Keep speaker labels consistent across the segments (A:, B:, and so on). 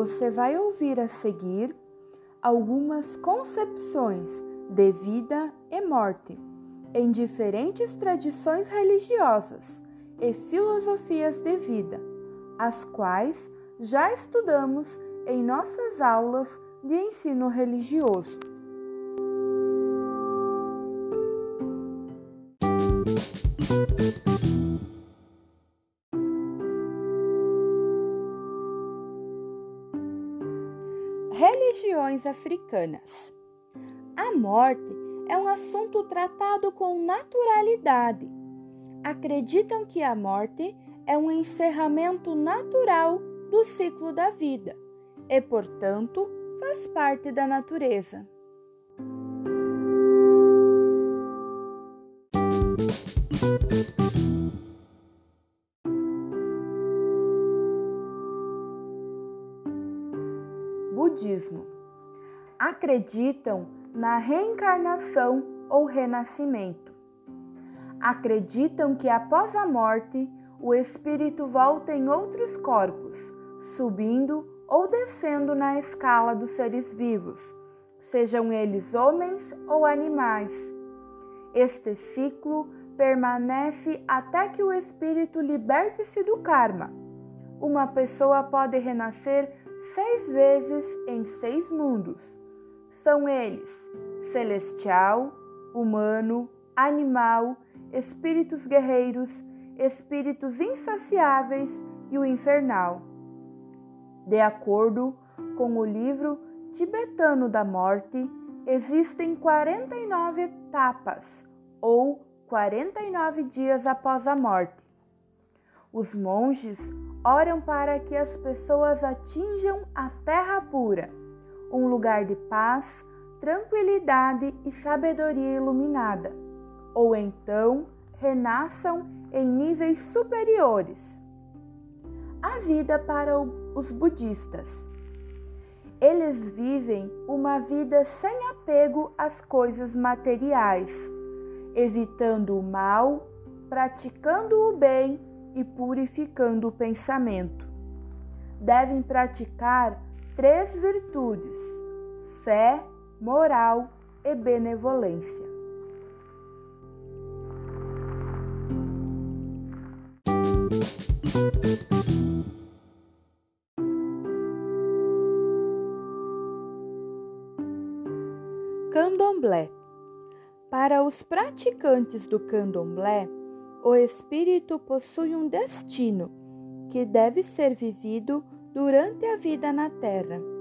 A: você vai ouvir a seguir algumas concepções de vida e morte em diferentes tradições religiosas e filosofias de vida, as quais já estudamos em nossas aulas de ensino religioso. Africanas. A morte é um assunto tratado com naturalidade. Acreditam que a morte é um encerramento natural do ciclo da vida e, portanto, faz parte da natureza. Budismo. Acreditam na reencarnação ou renascimento. Acreditam que após a morte o espírito volta em outros corpos, subindo ou descendo na escala dos seres vivos, sejam eles homens ou animais. Este ciclo permanece até que o espírito liberte-se do karma. Uma pessoa pode renascer seis vezes em seis mundos. São eles: celestial, humano, animal, espíritos guerreiros, espíritos insaciáveis e o infernal. De acordo com o livro tibetano da morte, existem 49 etapas ou 49 dias após a morte. Os monges oram para que as pessoas atinjam a terra pura, um lugar de paz, tranquilidade e sabedoria iluminada, ou então renasçam em níveis superiores. A vida para os budistas. Eles vivem uma vida sem apego às coisas materiais, evitando o mal, praticando o bem e purificando o pensamento. Devem praticar três virtudes: fé, moral e benevolência. Candomblé. Para os praticantes do candomblé, o espírito possui um destino que deve ser vivido durante a vida na terra.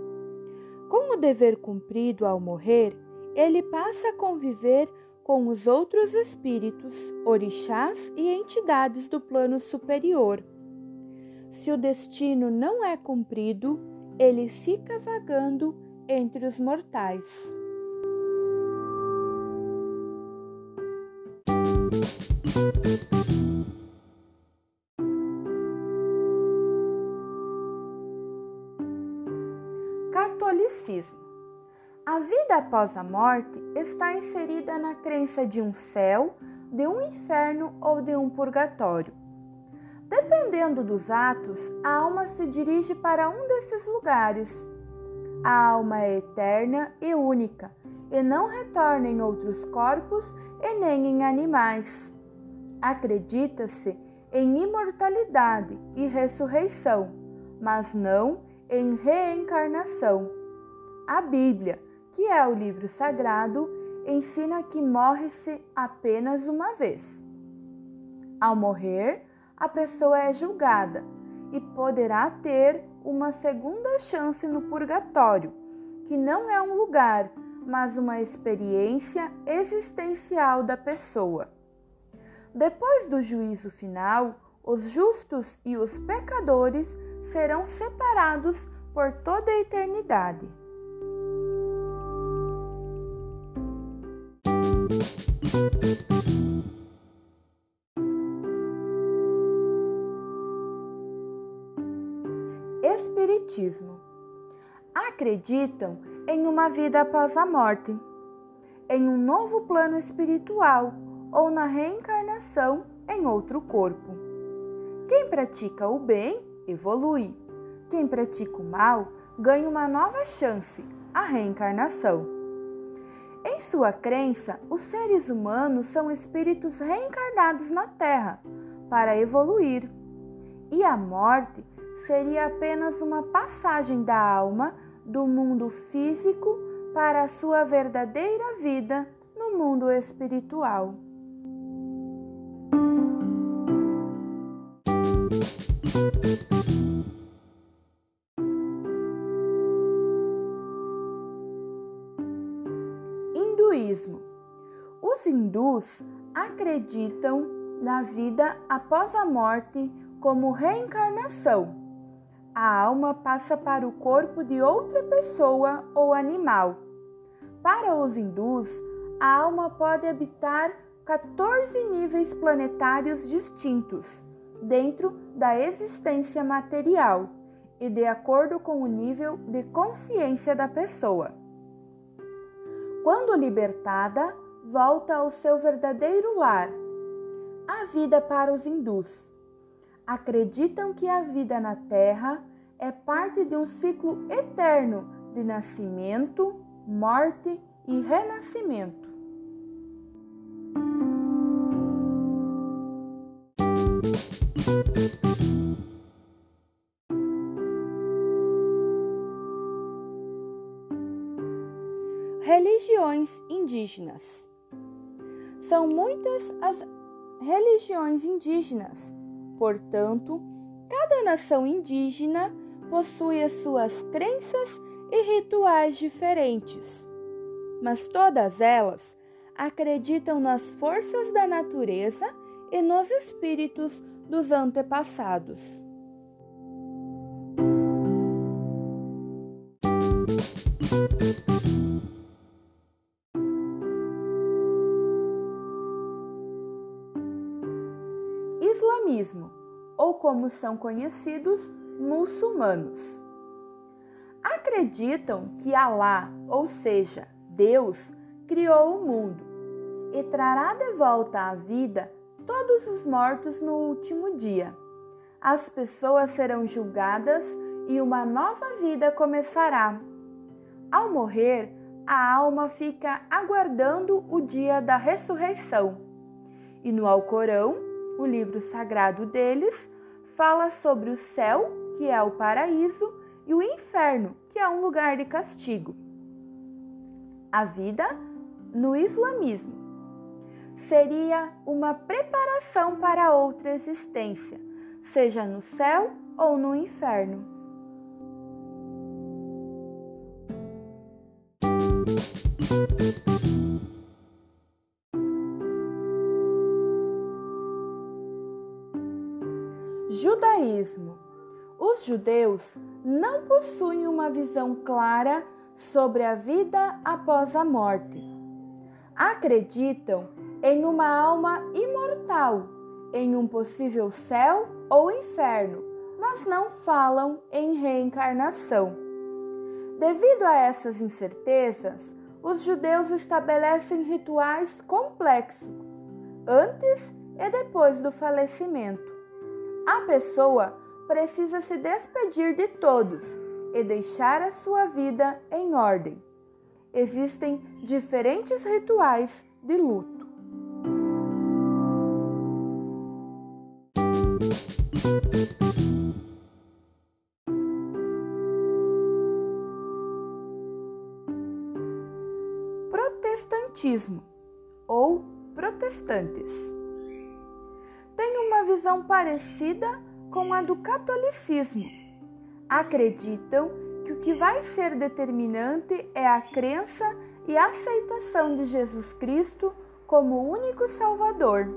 A: Com o dever cumprido ao morrer, ele passa a conviver com os outros espíritos, orixás e entidades do plano superior. Se o destino não é cumprido, ele fica vagando entre os mortais. Após a morte está inserida na crença de um céu, de um inferno ou de um purgatório. Dependendo dos atos, a alma se dirige para um desses lugares. A alma é eterna e única e não retorna em outros corpos e nem em animais. Acredita-se em imortalidade e ressurreição, mas não em reencarnação. A Bíblia, que é o livro sagrado, ensina que morre-se apenas uma vez. Ao morrer, a pessoa é julgada e poderá ter uma segunda chance no purgatório, que não é um lugar, mas uma experiência existencial da pessoa. Depois do juízo final, os justos e os pecadores serão separados por toda a eternidade. Espiritismo. Acreditam em uma vida após a morte, em um novo plano espiritual ou na reencarnação em outro corpo. Quem pratica o bem evolui. Quem pratica o mal ganha uma nova chance, a reencarnação. Em sua crença, os seres humanos são espíritos reencarnados na Terra para evoluir, e a morte seria apenas uma passagem da alma do mundo físico para a sua verdadeira vida no mundo espiritual. Hinduísmo. Os hindus acreditam na vida após a morte como reencarnação. A alma passa para o corpo de outra pessoa ou animal. Para os hindus, a alma pode habitar 14 níveis planetários distintos dentro da existência material e de acordo com o nível de consciência da pessoa. Quando libertada, volta ao seu verdadeiro lar. A vida para os hindus. Acreditam que a vida na Terra é parte de um ciclo eterno de nascimento, morte e renascimento. Indígenas. São muitas as religiões indígenas, portanto, cada nação indígena possui as suas crenças e rituais diferentes, mas todas elas acreditam nas forças da natureza e nos espíritos dos antepassados. São conhecidos, muçulmanos. Acreditam que Alá, ou seja, Deus, criou o mundo e trará de volta à vida todos os mortos no último dia. As pessoas serão julgadas e uma nova vida começará. Ao morrer, a alma fica aguardando o dia da ressurreição. E no Alcorão, o livro sagrado deles, fala sobre o céu, que é o paraíso, e o inferno, que é um lugar de castigo. A vida no islamismo seria uma preparação para outra existência, seja no céu ou no inferno. Os judeus não possuem uma visão clara sobre a vida após a morte. Acreditam em uma alma imortal, em um possível céu ou inferno, mas não falam em reencarnação. Devido a essas incertezas, os judeus estabelecem rituais complexos antes e depois do falecimento. A pessoa precisa se despedir de todos e deixar a sua vida em ordem. Existem diferentes rituais de luto. Protestantismo ou protestantes visão parecida com a do catolicismo. Acreditam que o que vai ser determinante é a crença e a aceitação de Jesus Cristo como único Salvador.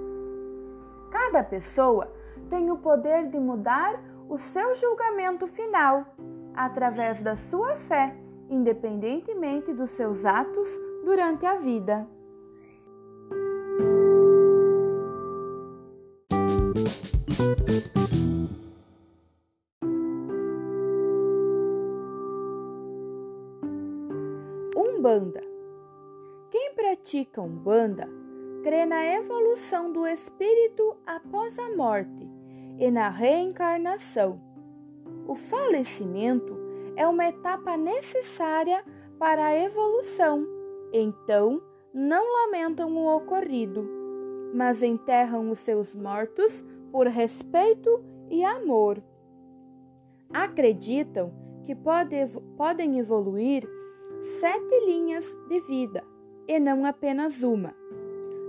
A: Cada pessoa tem o poder de mudar o seu julgamento final através da sua fé, independentemente dos seus atos durante a vida. Pratica Umbanda crê na evolução do espírito após a morte e na reencarnação. O falecimento é uma etapa necessária para a evolução. Então, não lamentam o ocorrido, mas enterram os seus mortos por respeito e amor. Acreditam que pode, podem evoluir sete linhas de vida e não apenas uma.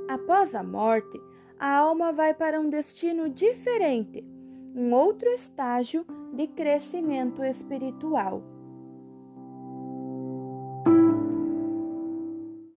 A: Após a morte, a alma vai para um destino diferente, um outro estágio de crescimento espiritual.